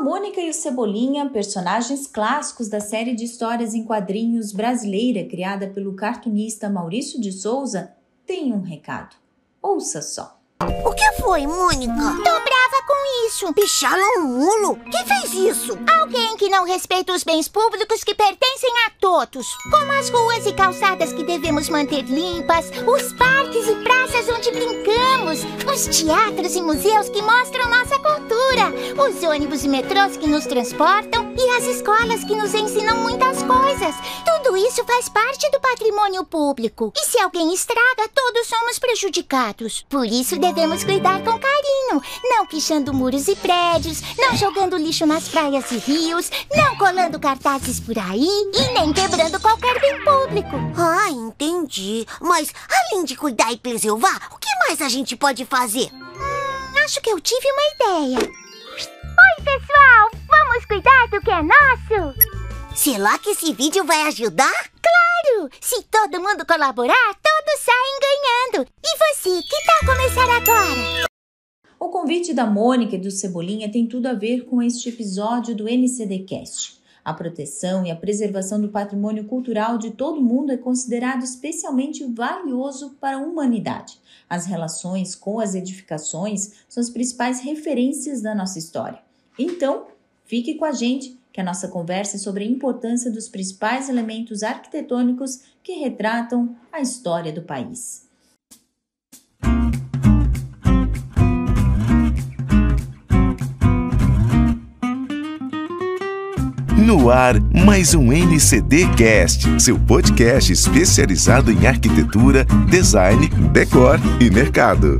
Mônica e o Cebolinha, personagens clássicos da série de histórias em quadrinhos brasileira criada pelo cartunista Maurício de Souza, têm um recado. Ouça só. O que foi, Mônica? Tô isso. Picharam um mulo? Quem fez isso? Alguém que não respeita os bens públicos que pertencem a todos. Como as ruas e calçadas que devemos manter limpas, os parques e praças onde brincamos, os teatros e museus que mostram nossa cultura, os ônibus e metrôs que nos transportam e as escolas que nos ensinam muitas coisas. Tudo isso faz parte do patrimônio público. E se alguém estraga, todos somos prejudicados. Por isso devemos cuidar com carinho, não pichando muros e prédios, não jogando lixo nas praias e rios, não colando cartazes por aí e nem quebrando qualquer bem público. Ah, entendi. Mas, além de cuidar e preservar, o que mais a gente pode fazer? Hum, acho que eu tive uma ideia. Oi, pessoal! Vamos cuidar do que é nosso? Será que esse vídeo vai ajudar? Claro! Se todo mundo colaborar, todos saem ganhando. E você, que tal começar agora? O convite da Mônica e do Cebolinha tem tudo a ver com este episódio do NCDcast. A proteção e a preservação do patrimônio cultural de todo mundo é considerado especialmente valioso para a humanidade. As relações com as edificações são as principais referências da nossa história. Então, fique com a gente que a nossa conversa é sobre a importância dos principais elementos arquitetônicos que retratam a história do país. No ar, mais um NCD Cast, seu podcast especializado em arquitetura, design, decor e mercado.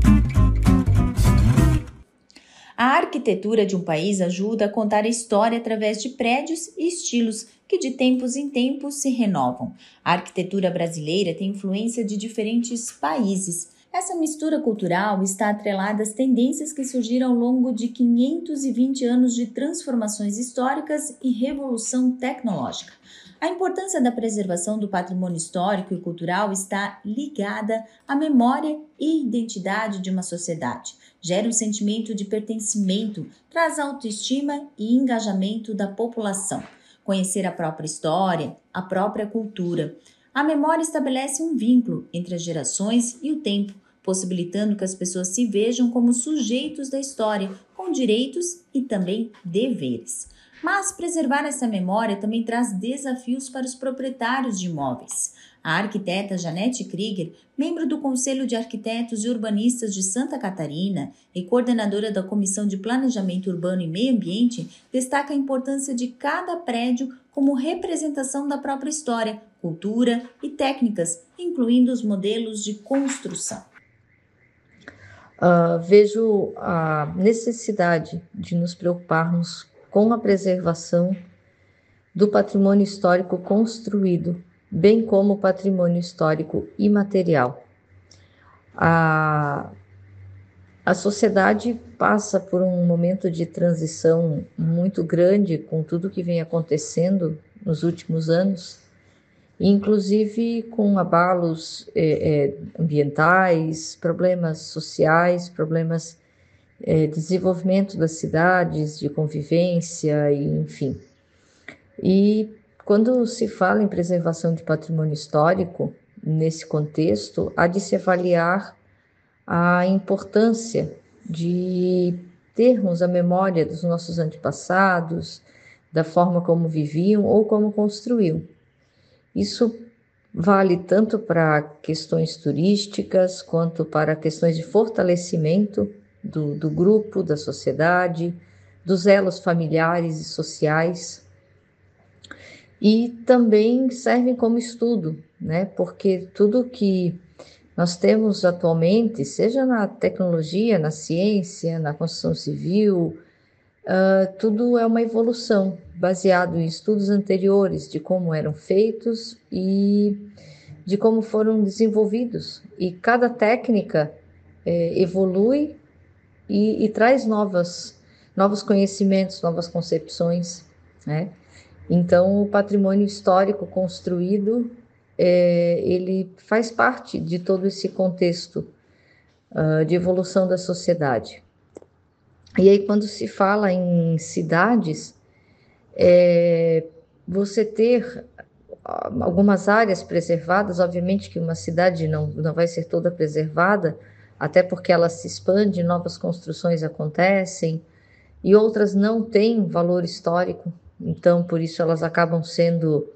Arquitetura de um país ajuda a contar a história através de prédios e estilos que de tempos em tempos se renovam. A arquitetura brasileira tem influência de diferentes países essa mistura cultural está atrelada às tendências que surgiram ao longo de 520 anos de transformações históricas e revolução tecnológica. A importância da preservação do patrimônio histórico e cultural está ligada à memória e identidade de uma sociedade. Gera um sentimento de pertencimento, traz autoestima e engajamento da população. Conhecer a própria história, a própria cultura. A memória estabelece um vínculo entre as gerações e o tempo, possibilitando que as pessoas se vejam como sujeitos da história, com direitos e também deveres. Mas preservar essa memória também traz desafios para os proprietários de imóveis. A arquiteta Janete Krieger, membro do Conselho de Arquitetos e Urbanistas de Santa Catarina e coordenadora da Comissão de Planejamento Urbano e Meio Ambiente, destaca a importância de cada prédio como representação da própria história, cultura e técnicas, incluindo os modelos de construção. Uh, vejo a necessidade de nos preocuparmos com a preservação do patrimônio histórico construído, bem como patrimônio histórico imaterial. A, a sociedade passa por um momento de transição muito grande com tudo que vem acontecendo nos últimos anos inclusive com abalos é, é, ambientais, problemas sociais, problemas de desenvolvimento das cidades, de convivência, e, enfim. E quando se fala em preservação de patrimônio histórico, nesse contexto, há de se avaliar a importância de termos a memória dos nossos antepassados, da forma como viviam ou como construíam. Isso vale tanto para questões turísticas quanto para questões de fortalecimento do, do grupo, da sociedade, dos elos familiares e sociais. E também servem como estudo, né? Porque tudo que nós temos atualmente, seja na tecnologia, na ciência, na construção civil, uh, tudo é uma evolução baseado em estudos anteriores de como eram feitos e de como foram desenvolvidos. E cada técnica é, evolui e, e, traz novas, novos conhecimentos, novas concepções. Né? Então, o patrimônio histórico construído é, ele faz parte de todo esse contexto uh, de evolução da sociedade. E aí, quando se fala em cidades, é, você ter algumas áreas preservadas, obviamente que uma cidade não, não vai ser toda preservada, até porque ela se expande, novas construções acontecem, e outras não têm valor histórico, então por isso elas acabam sendo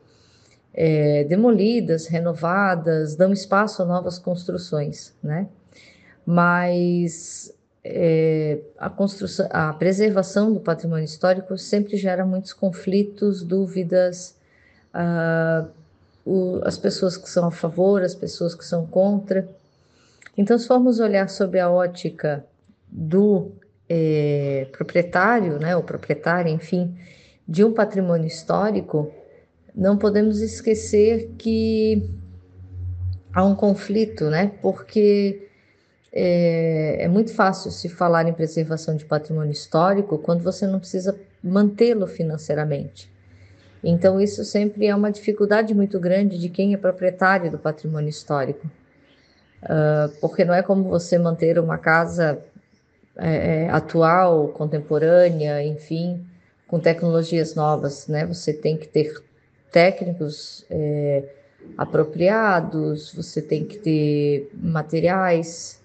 é, demolidas, renovadas, dão espaço a novas construções, né? Mas é, a construção, a preservação do patrimônio histórico sempre gera muitos conflitos, dúvidas, uh, o, as pessoas que são a favor, as pessoas que são contra. Então, se formos olhar sobre a ótica do é, proprietário, né, o proprietário, enfim, de um patrimônio histórico, não podemos esquecer que há um conflito, né? Porque é, é, muito fácil se falar em preservação de patrimônio histórico quando você não precisa mantê-lo financeiramente. Então, isso sempre é uma dificuldade muito grande de quem é proprietário do patrimônio histórico. Uh, porque não é como você manter uma casa é, atual, contemporânea, enfim, com tecnologias novas, né? Você tem que ter técnicos é, apropriados, você tem que ter materiais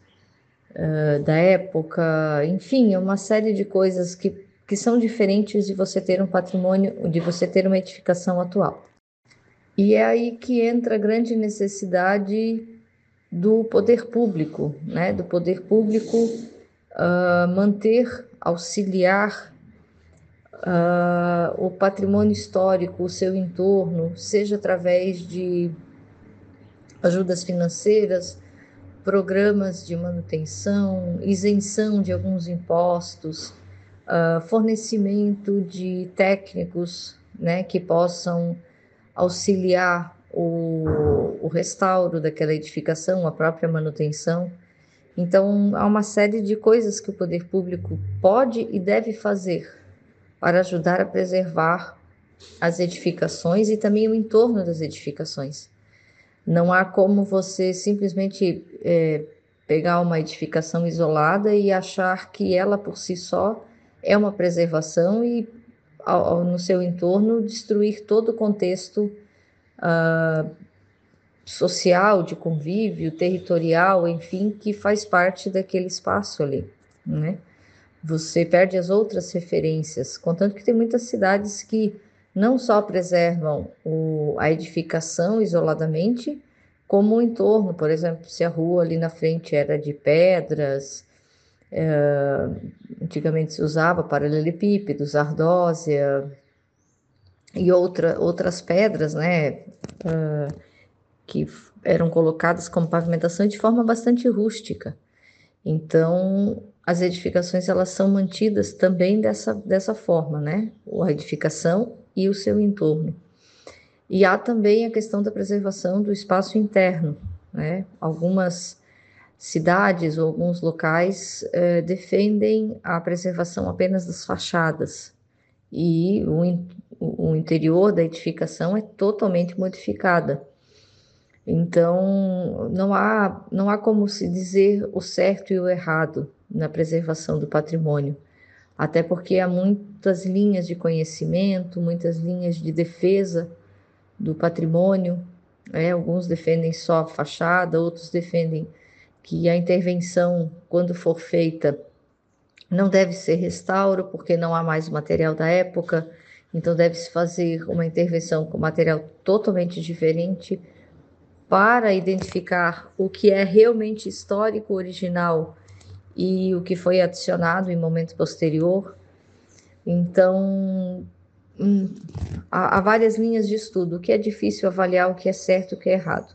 uh, da época, enfim, é uma série de coisas que, que são diferentes de você ter um patrimônio, de você ter uma edificação atual. E é aí que entra a grande necessidade do poder público, né? Do poder público uh, manter, auxiliar uh, o patrimônio histórico, o seu entorno, seja através de ajudas financeiras, programas de manutenção, isenção de alguns impostos, uh, fornecimento de técnicos né, que possam auxiliar o, o restauro daquela edificação, a própria manutenção. Então, há uma série de coisas que o poder público pode e deve fazer para ajudar a preservar as edificações e também o entorno das edificações. Não há como você simplesmente é, pegar uma edificação isolada e achar que ela por si só é uma preservação e ao, ao, no seu entorno destruir todo o contexto uh, social, de convívio, territorial, enfim, que faz parte daquele espaço ali, né? Você perde as outras referências. Contanto que tem muitas cidades que não só preservam o, a edificação isoladamente, como o entorno, por exemplo, se a rua ali na frente era de pedras, é, antigamente se usava paralelepípedos, ardósia e outra, outras pedras, né, é, que eram colocadas como pavimentação de forma bastante rústica. Então, as edificações elas são mantidas também dessa, dessa forma, né? A edificação e o seu entorno. E há também a questão da preservação do espaço interno, né? Algumas cidades ou alguns locais eh, defendem a preservação apenas das fachadas e o, o interior da edificação é totalmente modificada. Então, não há, não há como se dizer o certo e o errado na preservação do patrimônio, até porque há muitas linhas de conhecimento, muitas linhas de defesa do patrimônio. É, alguns defendem só a fachada, outros defendem que a intervenção, quando for feita, não deve ser restauro, porque não há mais material da época, então deve-se fazer uma intervenção com material totalmente diferente para identificar o que é realmente histórico original e o que foi adicionado em momento posterior. Então, hum, há, há, várias linhas de estudo, o que é difícil avaliar o que é certo e o que é errado.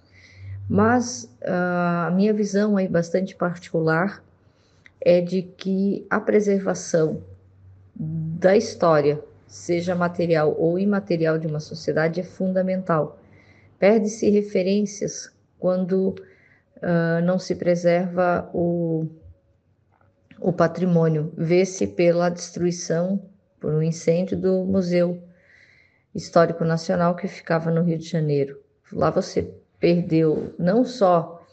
Mas uh, a minha visão aí bastante particular é de que a preservação da história, seja material ou imaterial de uma sociedade, é fundamental. Perde-se referências quando uh, não se preserva o o patrimônio, vê-se pela destruição por um incêndio do Museu Histórico Nacional que ficava no Rio de Janeiro. Lá você perdeu não só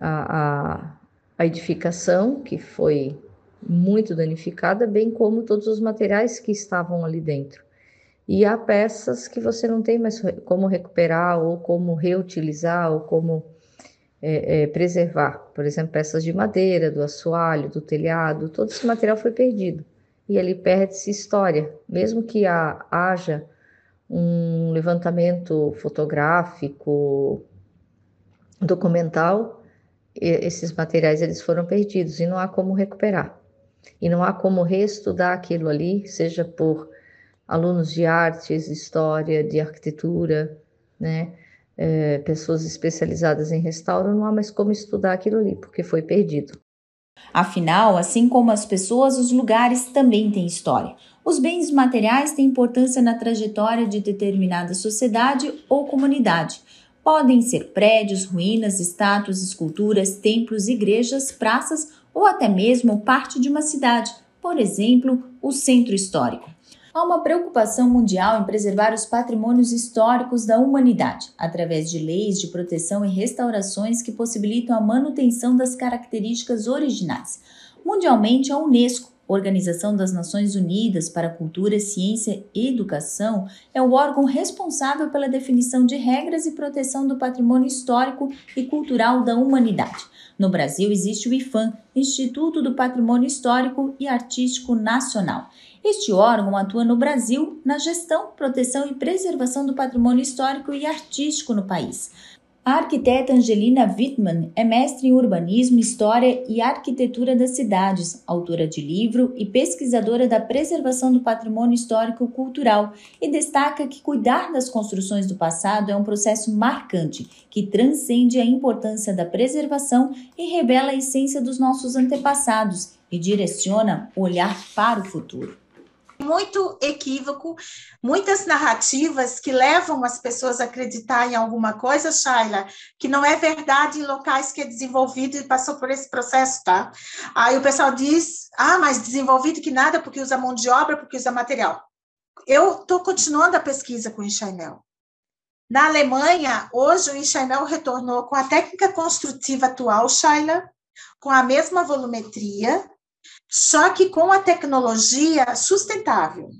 a, a, a edificação, que foi muito danificada, bem como todos os materiais que estavam ali dentro. E há peças que você não tem mais como recuperar, ou como reutilizar, ou como é, é, preservar. Por exemplo, peças de madeira, do assoalho, do telhado, todo esse material foi perdido. E ali perde-se história. Mesmo que haja um levantamento fotográfico, documental, esses materiais eles foram perdidos e não há como recuperar. E não há como reestudar aquilo ali, seja por alunos de artes, história, de arquitetura, né? É, pessoas especializadas em restauro, não há mais como estudar aquilo ali, porque foi perdido. Afinal, assim como as pessoas, os lugares também têm história. Os bens materiais têm importância na trajetória de determinada sociedade ou comunidade. Podem ser prédios, ruínas, estátuas, esculturas, templos, igrejas, praças ou até mesmo parte de uma cidade, por exemplo, o centro histórico. Há uma preocupação mundial em preservar os patrimônios históricos da humanidade, através de leis de proteção e restaurações que possibilitam a manutenção das características originais. Mundialmente, a Unesco Organização das Nações Unidas para Cultura, Ciência e Educação é o órgão responsável pela definição de regras e proteção do patrimônio histórico e cultural da humanidade. No Brasil existe o IFAM, Instituto do Patrimônio Histórico e Artístico Nacional. Este órgão atua no Brasil na gestão, proteção e preservação do patrimônio histórico e artístico no país. A arquiteta Angelina Wittmann é mestre em urbanismo, história e arquitetura das cidades, autora de livro e pesquisadora da preservação do patrimônio histórico cultural e destaca que cuidar das construções do passado é um processo marcante que transcende a importância da preservação e revela a essência dos nossos antepassados e direciona o olhar para o futuro muito equívoco, muitas narrativas que levam as pessoas a acreditar em alguma coisa, Shaila, que não é verdade em locais que é desenvolvido e passou por esse processo, tá? Aí o pessoal diz, ah, mas desenvolvido que nada, porque usa mão de obra, porque usa material. Eu estou continuando a pesquisa com o Enxaimel. Na Alemanha, hoje o Enxaimel retornou com a técnica construtiva atual, Shaila, com a mesma volumetria, só que com a tecnologia sustentável.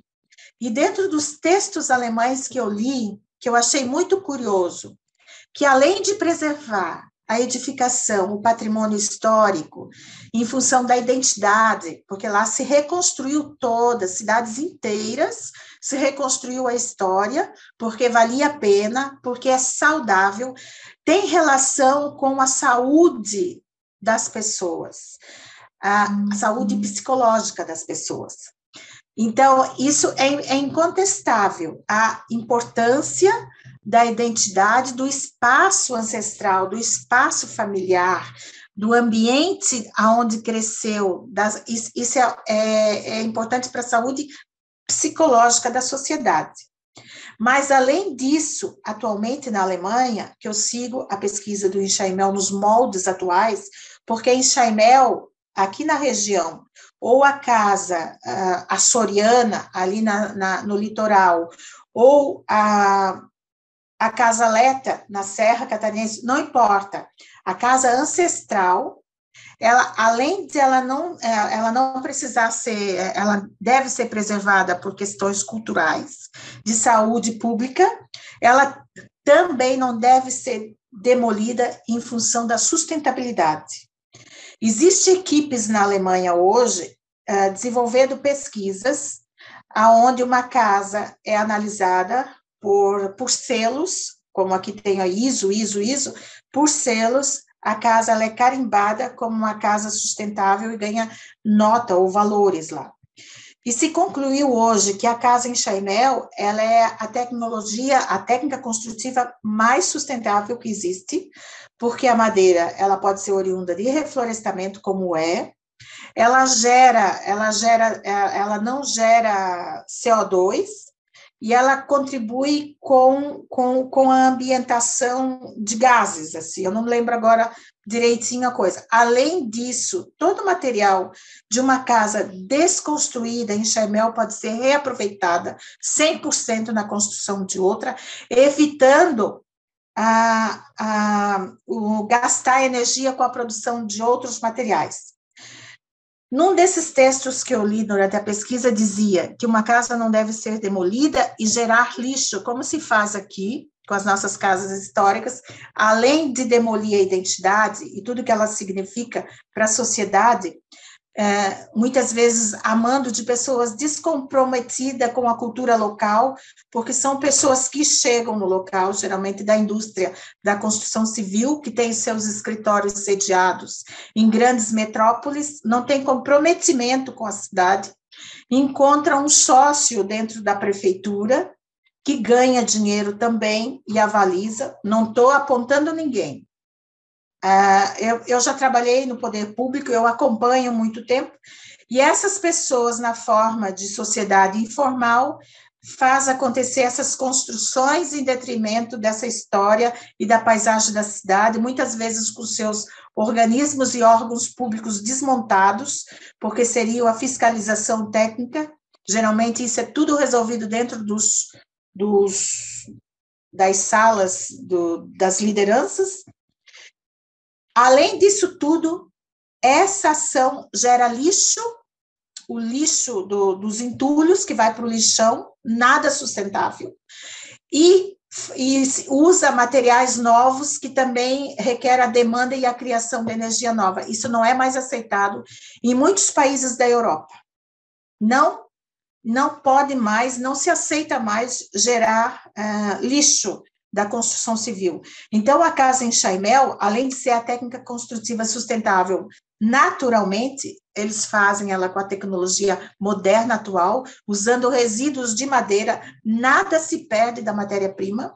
E dentro dos textos alemães que eu li, que eu achei muito curioso, que além de preservar a edificação, o patrimônio histórico, em função da identidade, porque lá se reconstruiu toda, cidades inteiras, se reconstruiu a história, porque valia a pena, porque é saudável, tem relação com a saúde das pessoas a, saúde psicológica das pessoas. Então, isso é, é incontestável, a importância da identidade, do espaço ancestral, do espaço familiar, do ambiente aonde cresceu, das, isso é, é, é importante para a saúde psicológica da sociedade. Mas, além disso, atualmente na Alemanha, que eu sigo a pesquisa do Enxaimel nos moldes atuais, porque Enxaimel aqui na região, ou a casa açoriana, ali na, na, no litoral, ou a, a casa Leta, na Serra Catarinense, não importa. A casa ancestral, ela, além de ela não, é, ela não precisar ser, ela deve ser preservada por questões culturais, de saúde pública, ela também não deve ser demolida em função da sustentabilidade. Existem equipes na Alemanha hoje uh, desenvolvendo pesquisas aonde uma casa é analisada por, por selos, como aqui tem a ISO, ISO, ISO, por selos, a casa é carimbada como uma casa sustentável e ganha nota ou valores lá. E se concluiu hoje que a casa em Chainel, ela é a tecnologia, a técnica construtiva mais sustentável que existe, porque a madeira, ela pode ser oriunda de reflorestamento como é, ela gera, ela gera, ela não gera CO2, e ela contribui com, com, com a ambientação de gases, assim, eu não lembro agora direitinho a coisa. Além disso, todo o material de uma casa desconstruída em Chaimel pode ser reaproveitada 100% na construção de outra, evitando a, a, o gastar energia com a produção de outros materiais. Num desses textos que eu li durante a pesquisa, dizia que uma casa não deve ser demolida e gerar lixo, como se faz aqui com as nossas casas históricas, além de demolir a identidade e tudo que ela significa para a sociedade, é, muitas vezes amando de pessoas descomprometidas com a cultura local, porque são pessoas que chegam no local, geralmente da indústria da construção civil, que tem seus escritórios sediados em grandes metrópoles, não tem comprometimento com a cidade, encontra um sócio dentro da prefeitura que ganha dinheiro também e avaliza, não estou apontando ninguém, Uh, eu, eu já trabalhei no poder público, eu acompanho muito tempo, e essas pessoas, na forma de sociedade informal, faz acontecer essas construções em detrimento dessa história e da paisagem da cidade, muitas vezes com seus organismos e órgãos públicos desmontados, porque seria a fiscalização técnica. Geralmente isso é tudo resolvido dentro dos, dos das salas do, das lideranças, Além disso tudo, essa ação gera lixo, o lixo do, dos entulhos que vai para o lixão, nada sustentável, e, e usa materiais novos que também requer a demanda e a criação de energia nova. Isso não é mais aceitado em muitos países da Europa. Não não pode mais, não se aceita mais gerar uh, lixo da construção civil. Então, a casa em Chaimel, além de ser a técnica construtiva sustentável, naturalmente, eles fazem ela com a tecnologia moderna atual, usando resíduos de madeira, nada se perde da matéria-prima,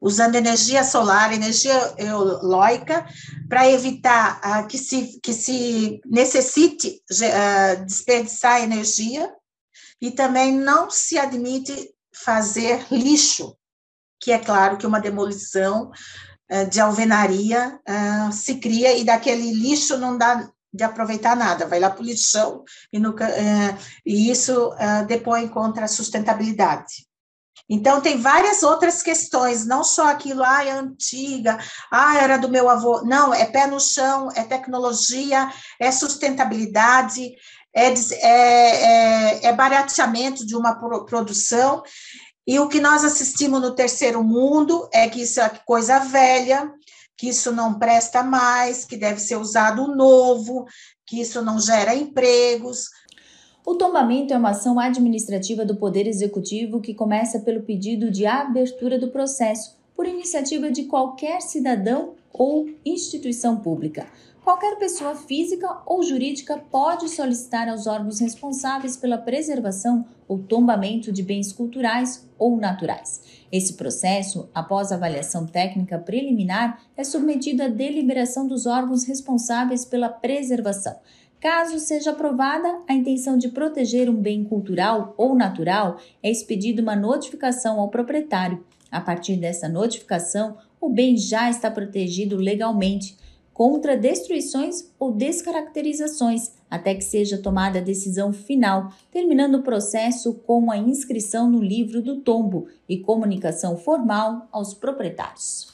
usando energia solar, energia eológica, para evitar uh, que, se, que se necessite uh, desperdiçar energia, e também não se admite fazer lixo que é claro que uma demolição uh, de alvenaria uh, se cria e daquele lixo não dá de aproveitar nada, vai lá para o lixão, e, uh, e isso depõe contra a sustentabilidade. Então, tem várias outras questões, não só aquilo, ah, é antiga, ah, era do meu avô. Não, é pé no chão, é tecnologia, é sustentabilidade, é, é, é, é barateamento de uma produção. E o que nós assistimos no terceiro mundo é que isso é coisa velha, que isso não presta mais, que deve ser usado novo, que isso não gera empregos. O tombamento é uma ação administrativa do Poder Executivo que começa pelo pedido de abertura do processo, por iniciativa de qualquer cidadão ou instituição pública. Qualquer pessoa física ou jurídica pode solicitar aos órgãos responsáveis pela preservação ou tombamento de bens culturais ou naturais. Esse processo, após avaliação técnica preliminar, é submetido à deliberação dos órgãos responsáveis pela preservação. Caso seja aprovada a intenção de proteger um bem cultural ou natural, é expedida uma notificação ao proprietário. A partir dessa notificação, o bem já está protegido legalmente contra destruições ou descaracterizações, até que seja tomada a decisão final, terminando o processo com a inscrição no livro do tombo e comunicação formal aos proprietários.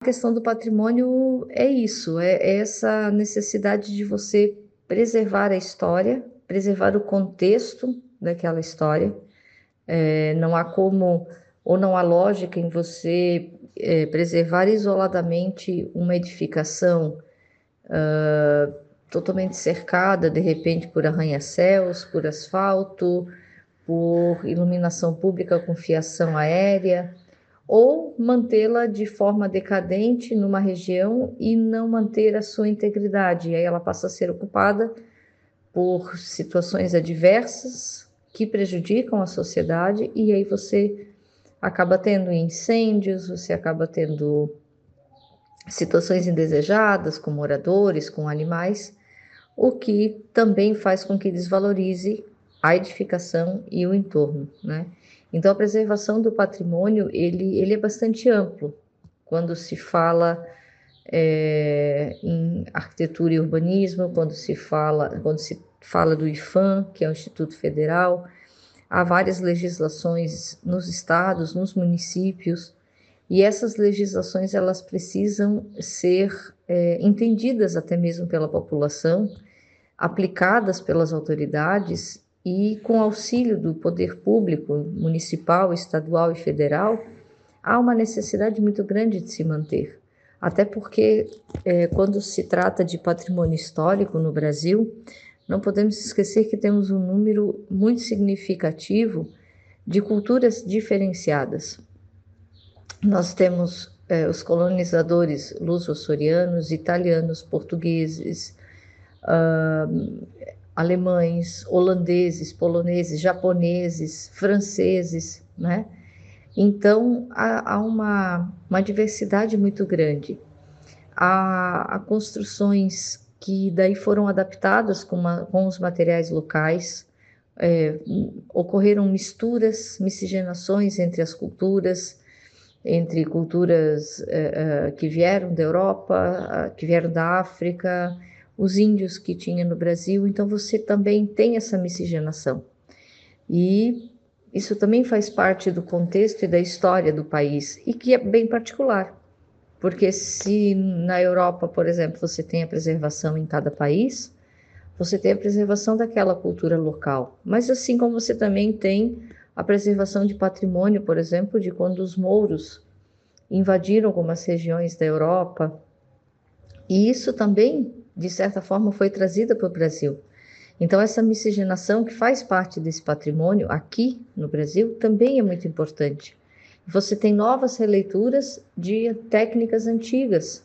A questão do patrimônio é isso, é essa necessidade de você preservar a história, preservar o contexto daquela história. É, não há como ou não há lógica em você é, preservar isoladamente uma edificação uh, totalmente cercada, de repente, por arranha-céus, por asfalto, por iluminação pública com fiação aérea, ou mantê-la de forma decadente numa região e não manter a sua integridade. E aí ela passa a ser ocupada por situações adversas que prejudicam a sociedade, e aí você acaba tendo incêndios, você acaba tendo situações indesejadas com moradores, com animais, o que também faz com que desvalorize a edificação e o entorno, né? Então a preservação do patrimônio ele, ele é bastante amplo quando se fala é, em arquitetura e urbanismo, quando se fala quando se fala do IFAM, que é o Instituto Federal, Há várias legislações nos estados, nos municípios, e essas legislações elas precisam ser é, entendidas até mesmo pela população, aplicadas pelas autoridades e com auxílio do poder público municipal, estadual e federal, há uma necessidade muito grande de se manter. Até porque, é, quando se trata de patrimônio histórico no Brasil, não podemos esquecer que temos um número muito significativo de culturas diferenciadas. Nós temos é, os colonizadores luso-açorianos, italianos, portugueses, uh, alemães, holandeses, poloneses, japoneses, franceses, né? Então, há, há uma, uma diversidade muito grande. Há, há, construções que daí foram adaptadas com, uma, com os materiais locais, é, ocorreram misturas, miscigenações entre as culturas, entre culturas é, é, que vieram da Europa, que vieram da África, os índios que tinha no Brasil, então você também tem essa miscigenação. E isso também faz parte do contexto e da história do país, e que é bem particular, porque se na Europa, por exemplo, você tem a preservação em cada país, você tem a preservação daquela cultura local, mas assim como você também tem a preservação de patrimônio, por exemplo, de quando os mouros invadiram algumas regiões da Europa, e isso também de certa forma, foi trazida para o Brasil. Então, essa miscigenação que faz parte desse patrimônio aqui no Brasil também é muito importante. Você tem novas releituras de técnicas antigas,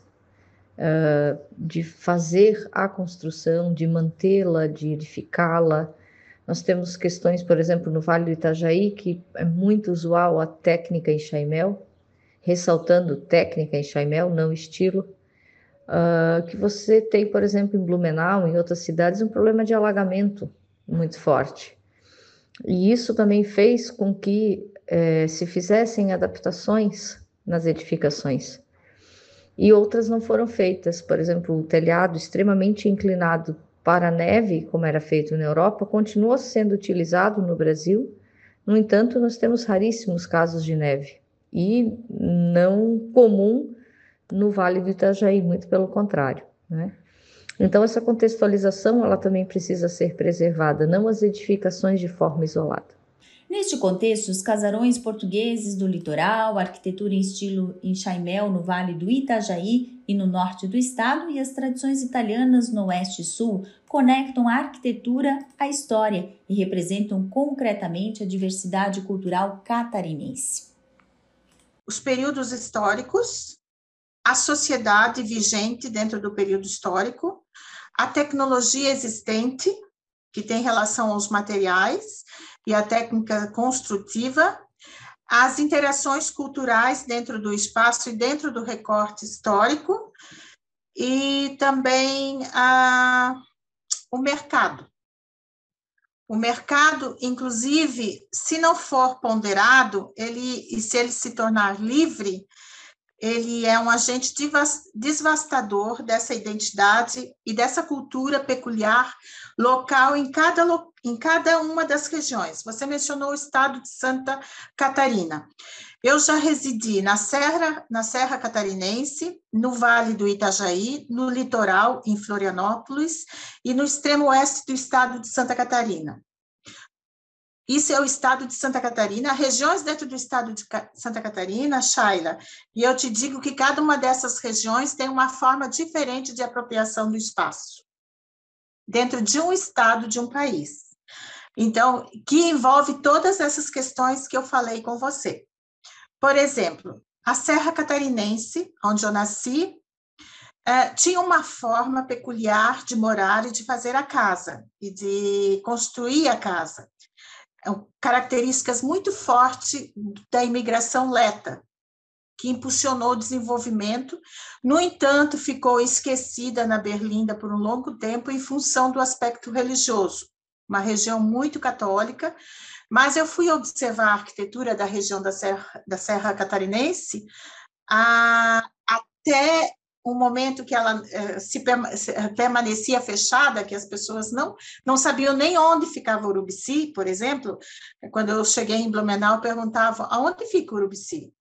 uh, de fazer a construção, de mantê-la, de edificá-la. Nós temos questões, por exemplo, no Vale do Itajaí, que é muito usual a técnica em Chaimel, ressaltando técnica em Chaimel, não estilo. Uh, que você tem, por exemplo, em Blumenau, em outras cidades, um problema de alagamento muito forte. E isso também fez com que eh, se fizessem adaptações nas edificações. E outras não foram feitas. Por exemplo, o telhado extremamente inclinado para a neve, como era feito na Europa, continua sendo utilizado no Brasil. No entanto, nós temos raríssimos casos de neve e não comum no Vale do Itajaí, muito pelo contrário, né? Então essa contextualização ela também precisa ser preservada, não as edificações de forma isolada. Neste contexto, os casarões portugueses do litoral, a arquitetura em estilo enxaimel no Vale do Itajaí e no norte do estado e as tradições italianas no oeste e sul conectam a arquitetura à história e representam concretamente a diversidade cultural catarinense. Os períodos históricos a sociedade vigente dentro do período histórico, a tecnologia existente, que tem relação aos materiais e a técnica construtiva, as interações culturais dentro do espaço e dentro do recorte histórico, e também a, o mercado. O mercado, inclusive, se não for ponderado, ele e se ele se tornar livre, ele é um agente devastador dessa identidade e dessa cultura peculiar local em cada, em cada uma das regiões. Você mencionou o estado de Santa Catarina. Eu já residi na Serra, na Serra Catarinense, no Vale do Itajaí, no litoral, em Florianópolis, e no extremo oeste do estado de Santa Catarina. Isso é o estado de Santa Catarina, regiões dentro do estado de Santa Catarina, Shaila. E eu te digo que cada uma dessas regiões tem uma forma diferente de apropriação do espaço, dentro de um estado de um país. Então, que envolve todas essas questões que eu falei com você. Por exemplo, a Serra Catarinense, onde eu nasci, eh, tinha uma forma peculiar de morar e de fazer a casa, e de construir a casa. É características muito fortes da imigração leta, que impulsionou o desenvolvimento. No entanto, ficou esquecida na Berlinda por um longo tempo em função do aspecto religioso, uma região muito católica, mas eu fui observar a arquitetura da região da Serra, da Serra Catarinense a, até um momento que ela eh, se eh, permanecia fechada, que as pessoas não não sabiam nem onde ficava Urubici, por exemplo. Quando eu cheguei em Blumenau, perguntavam aonde fica Urubici.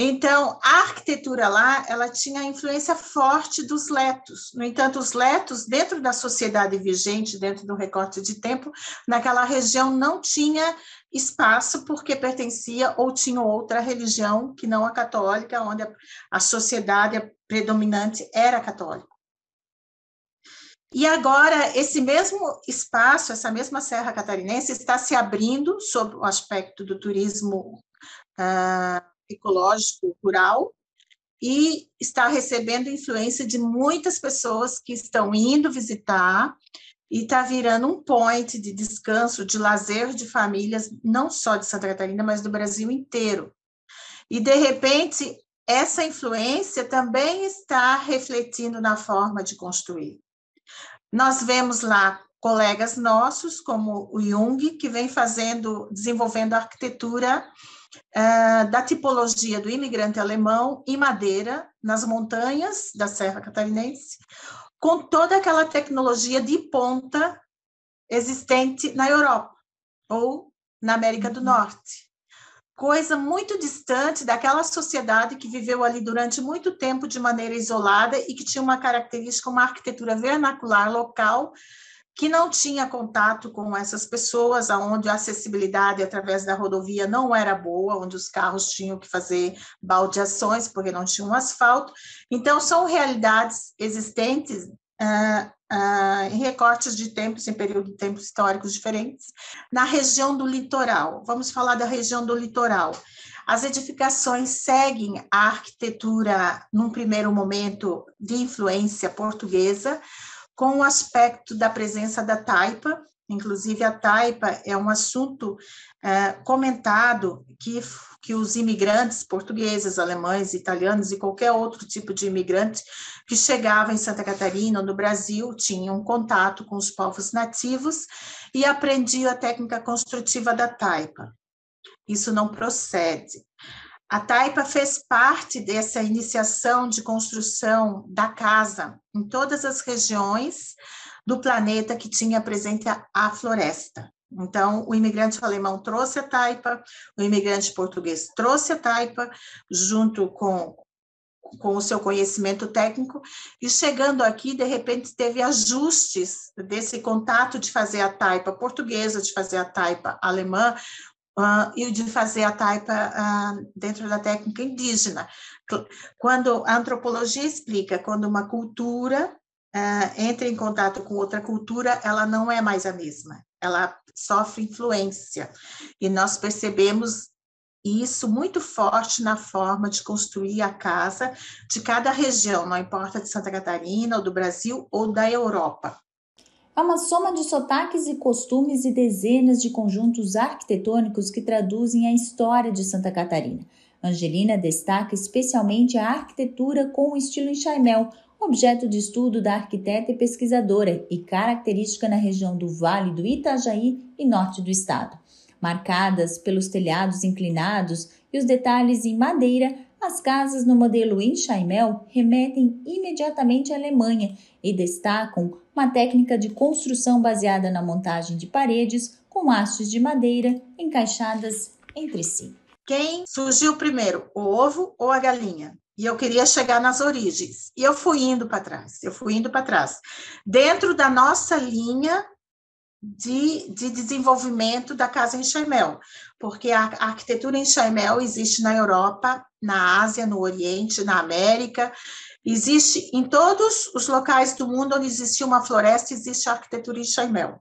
Então, a arquitetura lá, ela tinha influência forte dos letos. No entanto, os letos, dentro da sociedade vigente, dentro do recorte de tempo, naquela região não tinha espaço porque pertencia ou tinha outra religião que não a católica, onde a, sociedade predominante era católica. E agora, esse mesmo espaço, essa mesma Serra Catarinense, está se abrindo sob o aspecto do turismo uh, ecológico rural e está recebendo influência de muitas pessoas que estão indo visitar e está virando um point de descanso, de lazer de famílias, não só de Santa Catarina, mas do Brasil inteiro. E, de repente, essa influência também está refletindo na forma de construir. Nós vemos lá colegas nossos, como o Jung, que vem fazendo, desenvolvendo arquitetura uh, da tipologia do imigrante alemão em madeira, nas montanhas da Serra Catarinense, com toda aquela tecnologia de ponta existente na Europa ou na América do uhum. Norte coisa muito distante daquela sociedade que viveu ali durante muito tempo de maneira isolada e que tinha uma característica, uma arquitetura vernacular local, que não tinha contato com essas pessoas, aonde a acessibilidade através da rodovia não era boa, onde os carros tinham que fazer baldeações porque não tinha um asfalto. Então, são realidades existentes uh, uh, em recortes de tempos, em período de tempos históricos diferentes, na região do litoral. Vamos falar da região do litoral. As edificações seguem a arquitetura, num primeiro momento, de influência portuguesa, com o aspecto da presença da taipa, Inclusive, a taipa é um assunto é, comentado que, que os imigrantes portugueses, alemães, italianos e qualquer outro tipo de imigrante que chegava em Santa Catarina ou no Brasil tinham contato com os povos nativos e aprendiam a técnica construtiva da taipa. Isso não procede. A taipa fez parte dessa iniciação de construção da casa em todas as regiões do planeta que tinha presente a floresta. Então, o imigrante alemão trouxe a taipa, o imigrante português trouxe a taipa, junto com, com o seu conhecimento técnico, e chegando aqui, de repente, teve ajustes desse contato de fazer a taipa portuguesa, de fazer a taipa alemã, uh, e de fazer a taipa uh, dentro da técnica indígena. Quando a antropologia explica, quando uma cultura uh, entra em contato com outra cultura, ela não é mais a mesma, ela sofre influência. E nós percebemos isso muito forte na forma de construir a casa de cada região, não importa de Santa Catarina, ou do Brasil, ou da Europa. É uma soma de sotaques e costumes e dezenas de conjuntos arquitetônicos que traduzem a história de Santa Catarina. Angelina destaca especialmente a arquitetura com o estilo enxaimel, objeto de estudo da arquiteta e pesquisadora e característica na região do Vale do Itajaí e norte do estado. Marcadas pelos telhados inclinados e os detalhes em madeira, as casas no modelo enxaimel remetem imediatamente à Alemanha e destacam uma técnica de construção baseada na montagem de paredes com hastes de madeira encaixadas entre si. Quem surgiu primeiro, o ovo ou a galinha? e eu queria chegar nas origens. E eu fui indo para trás, eu fui indo para trás. Dentro da nossa linha de, de desenvolvimento da casa em Chaimel, porque a, a arquitetura em Chaimel existe na Europa, na Ásia, no Oriente, na América, existe em todos os locais do mundo onde existe uma floresta, existe a arquitetura em Chaimel.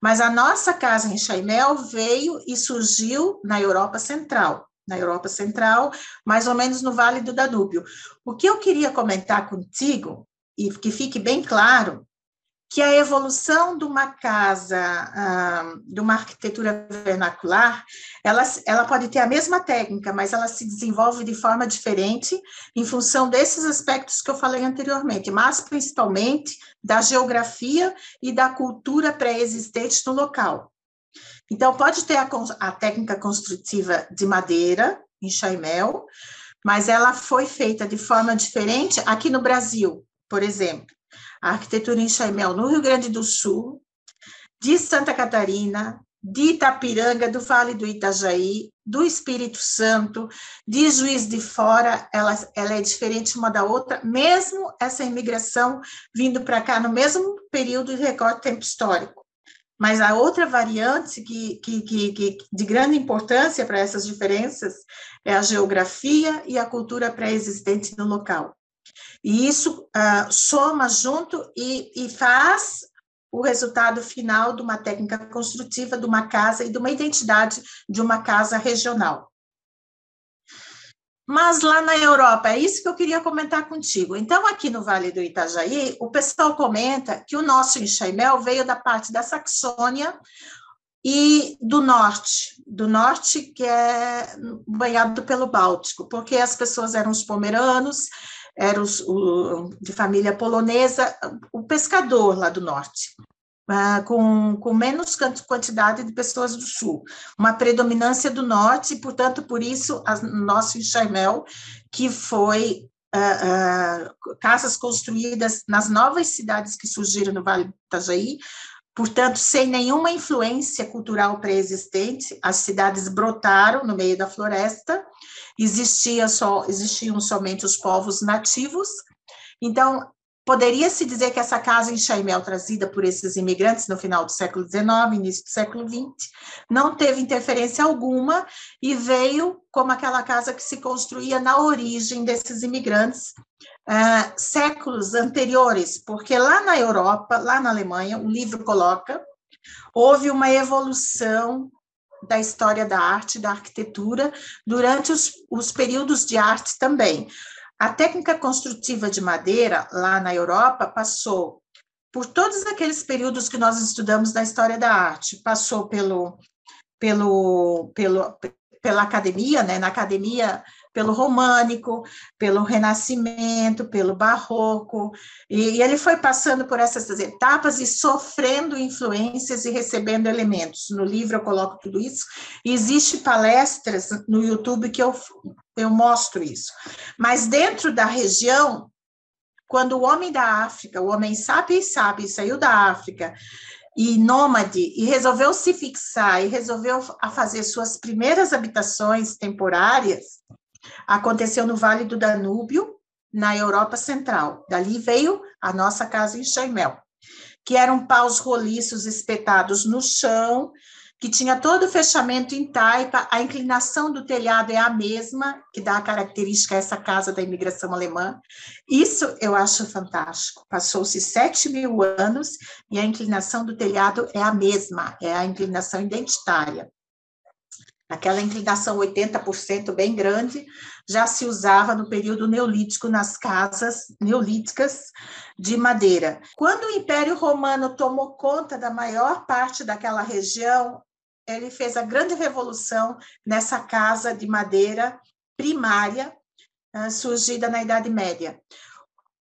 Mas a nossa casa em Chaimel veio e surgiu na Europa Central na Europa Central, mais ou menos no Vale do Danúbio. O que eu queria comentar contigo, e que fique bem claro, que a evolução de uma casa, ah, de uma arquitetura vernacular, ela, ela pode ter a mesma técnica, mas ela se desenvolve de forma diferente em função desses aspectos que eu falei anteriormente, mas principalmente da geografia e da cultura pré-existente no local. Então, pode ter a, a técnica construtiva de madeira, em chaimel, mas ela foi feita de forma diferente aqui no Brasil, por exemplo. A arquitetura em chaimel no Rio Grande do Sul, de Santa Catarina, de Itapiranga, do Vale do Itajaí, do Espírito Santo, de Juiz de Fora, ela, ela é diferente uma da outra, mesmo essa imigração vindo para cá no mesmo período de recorte tempo histórico. Mas a outra variante que, que, que, que de grande importância para essas diferenças é a geografia e a cultura pré-existente no local. E isso uh, soma junto e, e faz o resultado final de uma técnica construtiva de uma casa e de uma identidade de uma casa regional. Mas lá na Europa, é isso que eu queria comentar contigo. Então, aqui no Vale do Itajaí, o pessoal comenta que o nosso enxaimel veio da parte da Saxônia e do norte, do norte que é banhado pelo Báltico, porque as pessoas eram os pomeranos, eram os, o, de família polonesa, o pescador lá do norte. Uh, com, com menos quantidade de pessoas do sul, uma predominância do norte, e, portanto, por isso, a, nosso enxaimel, que foi uh, uh, casas construídas nas novas cidades que surgiram no Vale do Itajaí, portanto, sem nenhuma influência cultural pré-existente, as cidades brotaram no meio da floresta, existia só, existiam somente os povos nativos, então, Poderia-se dizer que essa casa em Chaimel, trazida por esses imigrantes no final do século XIX, início do século XX, não teve interferência alguma e veio como aquela casa que se construía na origem desses imigrantes uh, séculos anteriores, porque lá na Europa, lá na Alemanha, o livro coloca, houve uma evolução da história da arte, da arquitetura, durante os, os períodos de arte também. A técnica construtiva de madeira, lá na Europa, passou por todos aqueles períodos que nós estudamos na história da arte. Passou pelo, pelo, pelo, pela academia, né? na academia pelo românico, pelo renascimento, pelo barroco, e, e, ele foi passando por essas etapas e sofrendo influências e recebendo elementos. No livro eu coloco tudo isso, e existe palestras no YouTube que eu, eu mostro isso. Mas dentro da região, quando o homem da África, o homem sabe e sabe, saiu da África, e nômade e resolveu se fixar e resolveu a fazer suas primeiras habitações temporárias, Aconteceu no Vale do Danúbio, na Europa Central. Dali veio a nossa casa em Chaimel, que eram paus roliços espetados no chão, que tinha todo o fechamento em taipa, a inclinação do telhado é a mesma, que dá a característica a essa casa da imigração alemã. Isso eu acho fantástico. Passou-se sete mil anos e a inclinação do telhado é a mesma, é a inclinação identitária. Aquela inclinação 80% bem grande já se usava no período neolítico nas casas neolíticas de madeira. Quando o Império Romano tomou conta da maior parte daquela região, ele fez a grande revolução nessa casa de madeira primária uh, surgida na Idade Média.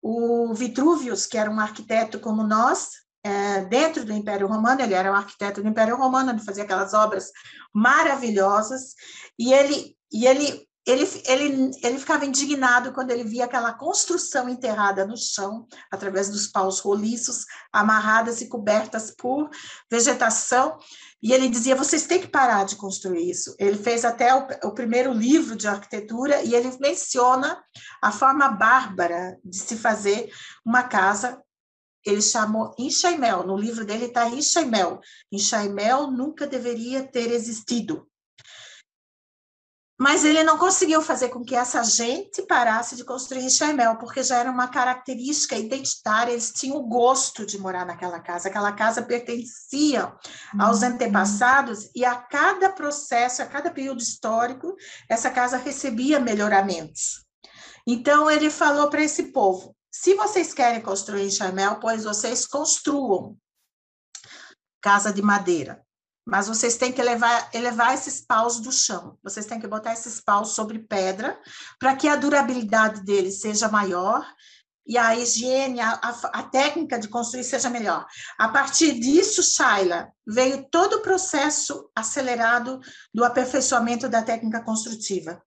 O Vitruvius, que era um arquiteto como nós, é, dentro do Império Romano, ele era um arquiteto do Império Romano, ele fazia aquelas obras maravilhosas, e ele, e ele, ele, ele, ele ficava indignado quando ele via aquela construção enterrada no chão, através dos paus roliços, amarradas e cobertas por vegetação, e ele dizia: vocês têm que parar de construir isso. Ele fez até o, o, primeiro livro de arquitetura e ele menciona a forma bárbara de se fazer uma casa ele chamou Enxaimel, no livro dele está Enxaimel. Enxaimel nunca deveria ter existido. Mas ele não conseguiu fazer com que essa gente parasse de construir Enxaimel, porque já era uma característica identitária, eles tinham o gosto de morar naquela casa, aquela casa pertencia aos uhum. antepassados, e a cada processo, a cada período histórico, essa casa recebia melhoramentos. Então, ele falou para esse povo: se vocês querem construir em Chamel, pois vocês construam casa de madeira. Mas vocês têm que elevar, elevar esses paus do chão. Vocês têm que botar esses paus sobre pedra para que a durabilidade deles seja maior e a higiene, a, a, a, técnica de construir seja melhor. A partir disso, Shaila, veio todo o processo acelerado do aperfeiçoamento da técnica construtiva.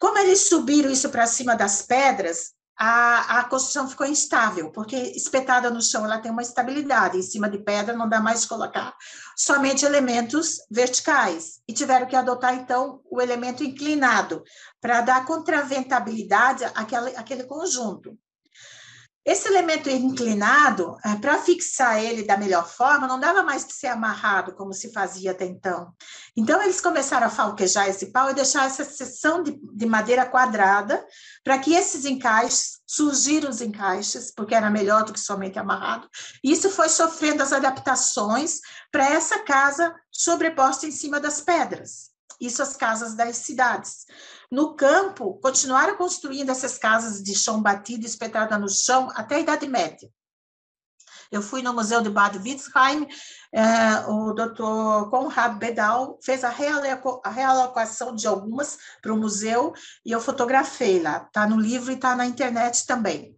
Como eles subiram isso para cima das pedras, a, a construção ficou instável, porque espetada no chão ela tem uma estabilidade, em cima de pedra não dá mais colocar somente elementos verticais, e tiveram que adotar, então, o elemento inclinado, para dar contraventabilidade àquele, àquele conjunto. Esse elemento inclinado, eh, para fixar ele da melhor forma, não dava mais de ser amarrado, como se fazia até então. Então, eles começaram a falquejar esse pau e deixar essa seção de, de madeira quadrada, para que esses encaixes, surgiram os encaixes, porque era melhor do que somente amarrado. Isso foi sofrendo as adaptações para essa casa sobreposta em cima das pedras. Isso as casas das cidades. No campo, continuaram construindo essas casas de chão batido, espetada no chão, até a Idade Média. Eu fui no Museu de Bad Wittgenheim, é, o doutor Conrad Bedal fez a, a realocação de algumas para o museu e eu fotografei lá. Está no livro e está na internet também.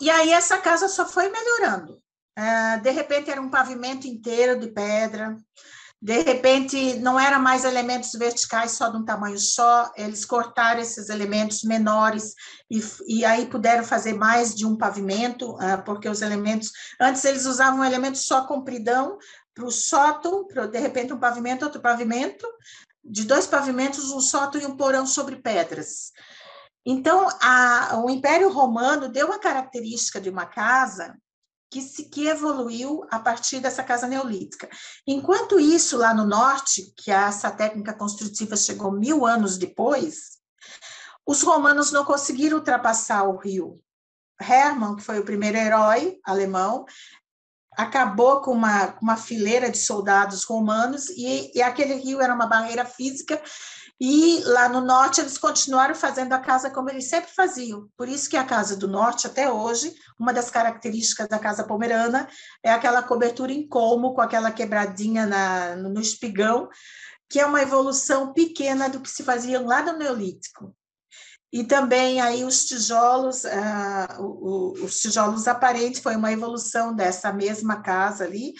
E aí essa casa só foi melhorando. É, de repente era um pavimento inteiro de pedra, de repente, não era mais elementos verticais só de um tamanho só, eles cortaram esses elementos menores e, e aí puderam fazer mais de um pavimento, uh, porque os elementos, antes eles usavam um elemento só compridão para o sótão, de repente um pavimento, outro pavimento, de dois pavimentos, um sótão e um porão sobre pedras. Então, a, o Império Romano deu a característica de uma casa que, se, que evoluiu a partir dessa casa neolítica. Enquanto isso, lá no norte, que essa técnica construtiva chegou mil anos depois, os romanos não conseguiram ultrapassar o rio. Hermann, que foi o primeiro herói alemão, acabou com uma, uma fileira de soldados romanos e, e aquele rio era uma barreira física e lá no norte eles continuaram fazendo a casa como eles sempre faziam. Por isso que a casa do norte até hoje, uma das características da casa pomerana é aquela cobertura em colmo com aquela quebradinha na, no espigão, que é uma evolução pequena do que se fazia lá no neolítico. E também aí os tijolos, o, os tijolos aparentes foi uma evolução dessa mesma casa ali,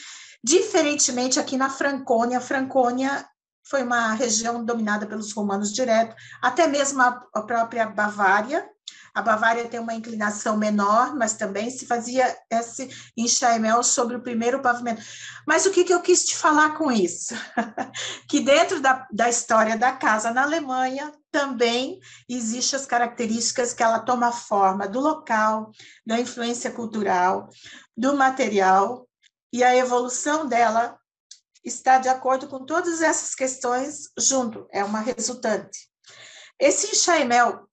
diferentemente aqui na Francônia. A Francônia foi uma região dominada pelos romanos direto, até mesmo a, a própria Bavária. A Bavária tem uma inclinação menor, mas também se fazia esse enxaimel sobre o primeiro pavimento. Mas o que, que eu quis te falar com isso? que dentro da, da história da casa na Alemanha também existem as características que ela toma forma do local, da influência cultural, do material, e a evolução dela está de acordo com todas essas questões junto, é uma resultante. Esse enxaimel,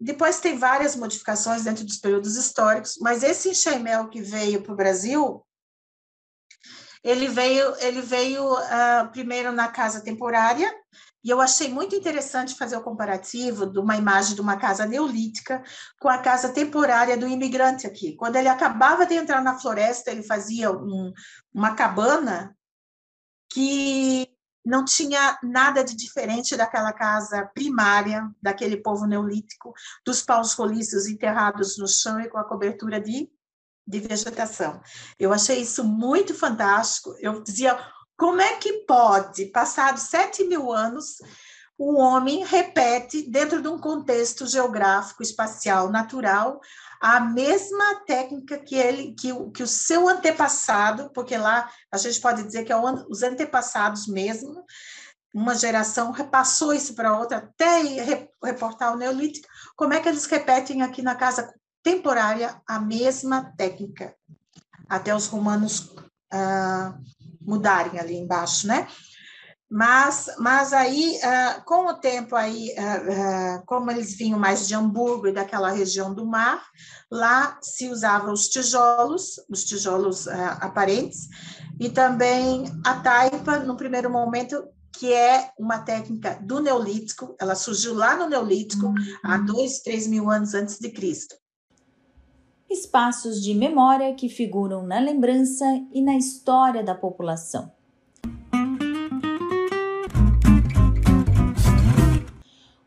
depois tem várias modificações dentro dos períodos históricos, mas esse enxaimel que veio para o Brasil, ele veio, ele veio uh, primeiro na casa temporária, e eu achei muito interessante fazer o comparativo de uma imagem de uma casa neolítica com a casa temporária do imigrante aqui. Quando ele acabava de entrar na floresta, ele fazia um, uma cabana que não tinha nada de diferente daquela casa primária, daquele povo neolítico, dos paus roliços enterrados no chão e com a cobertura de, de vegetação. Eu achei isso muito fantástico. Eu dizia, como é que pode, passados sete mil anos, o homem repete, dentro de um contexto geográfico, espacial, natural, a mesma técnica que ele, que, que o seu antepassado, porque lá a gente pode dizer que é os antepassados mesmo, uma geração repassou isso para outra até reportar o Neolítico, como é que eles repetem aqui na casa temporária a mesma técnica, até os romanos ah, mudarem ali embaixo, né? Mas, mas aí, uh, com o tempo aí, uh, uh, como eles vinham mais de Hamburgo e daquela região do mar, lá se usavam os tijolos, os tijolos aparentes, e também a taipa, no primeiro momento, que é uma técnica do Neolítico, ela surgiu lá no Neolítico, uhum. há dois, três mil anos antes de Cristo. Espaços de memória que figuram na lembrança e na história da população.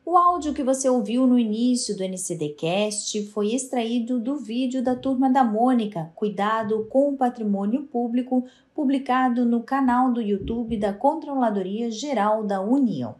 O áudio que você ouviu no início do NCDcast foi extraído do vídeo da Turma da Mônica, Cuidado com o Patrimônio Público, publicado no canal do YouTube da Controladoria Geral da União.